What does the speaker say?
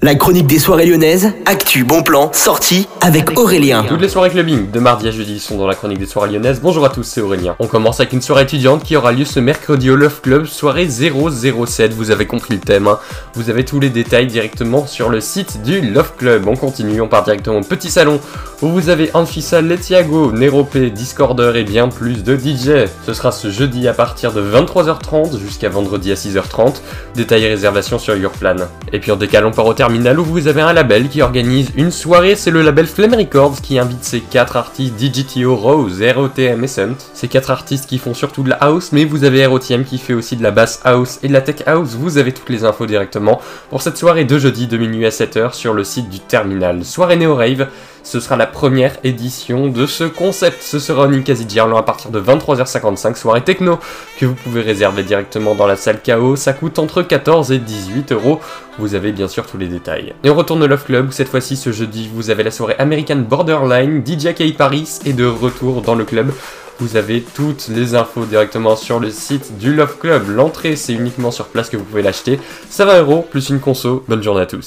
La chronique des soirées lyonnaises, actu, bon plan, sortie avec Aurélien. Toutes les soirées clubbing de mardi à jeudi sont dans la chronique des soirées lyonnaises. Bonjour à tous, c'est Aurélien. On commence avec une soirée étudiante qui aura lieu ce mercredi au Love Club, soirée 007. Vous avez compris le thème, hein. vous avez tous les détails directement sur le site du Love Club. On continue, on part directement au petit salon où vous avez Anfisa, Letiago, Néropé, Discorder et bien plus de DJ. Ce sera ce jeudi à partir de 23h30 jusqu'à vendredi à 6h30. Détails et réservations sur Yourplan. Et puis en décalant par au terme où vous avez un label qui organise une soirée, c'est le label Flame Records qui invite ses quatre artistes DGTO, Rose, ROTM et Sunt. Ces quatre artistes qui font surtout de la house, mais vous avez ROTM qui fait aussi de la bass house et de la tech house. Vous avez toutes les infos directement pour cette soirée de jeudi de minuit à 7h sur le site du terminal. Soirée Neo Rave. Ce sera la première édition de ce concept. Ce sera au Ninkasi à partir de 23h55, soirée techno, que vous pouvez réserver directement dans la salle KO. Ça coûte entre 14 et 18 euros. Vous avez bien sûr tous les détails. Et on retourne au Love Club, cette fois-ci ce jeudi, vous avez la soirée American Borderline, DJ K Paris est de retour dans le club. Vous avez toutes les infos directement sur le site du Love Club. L'entrée, c'est uniquement sur place que vous pouvez l'acheter. Ça va euros plus une conso. Bonne journée à tous.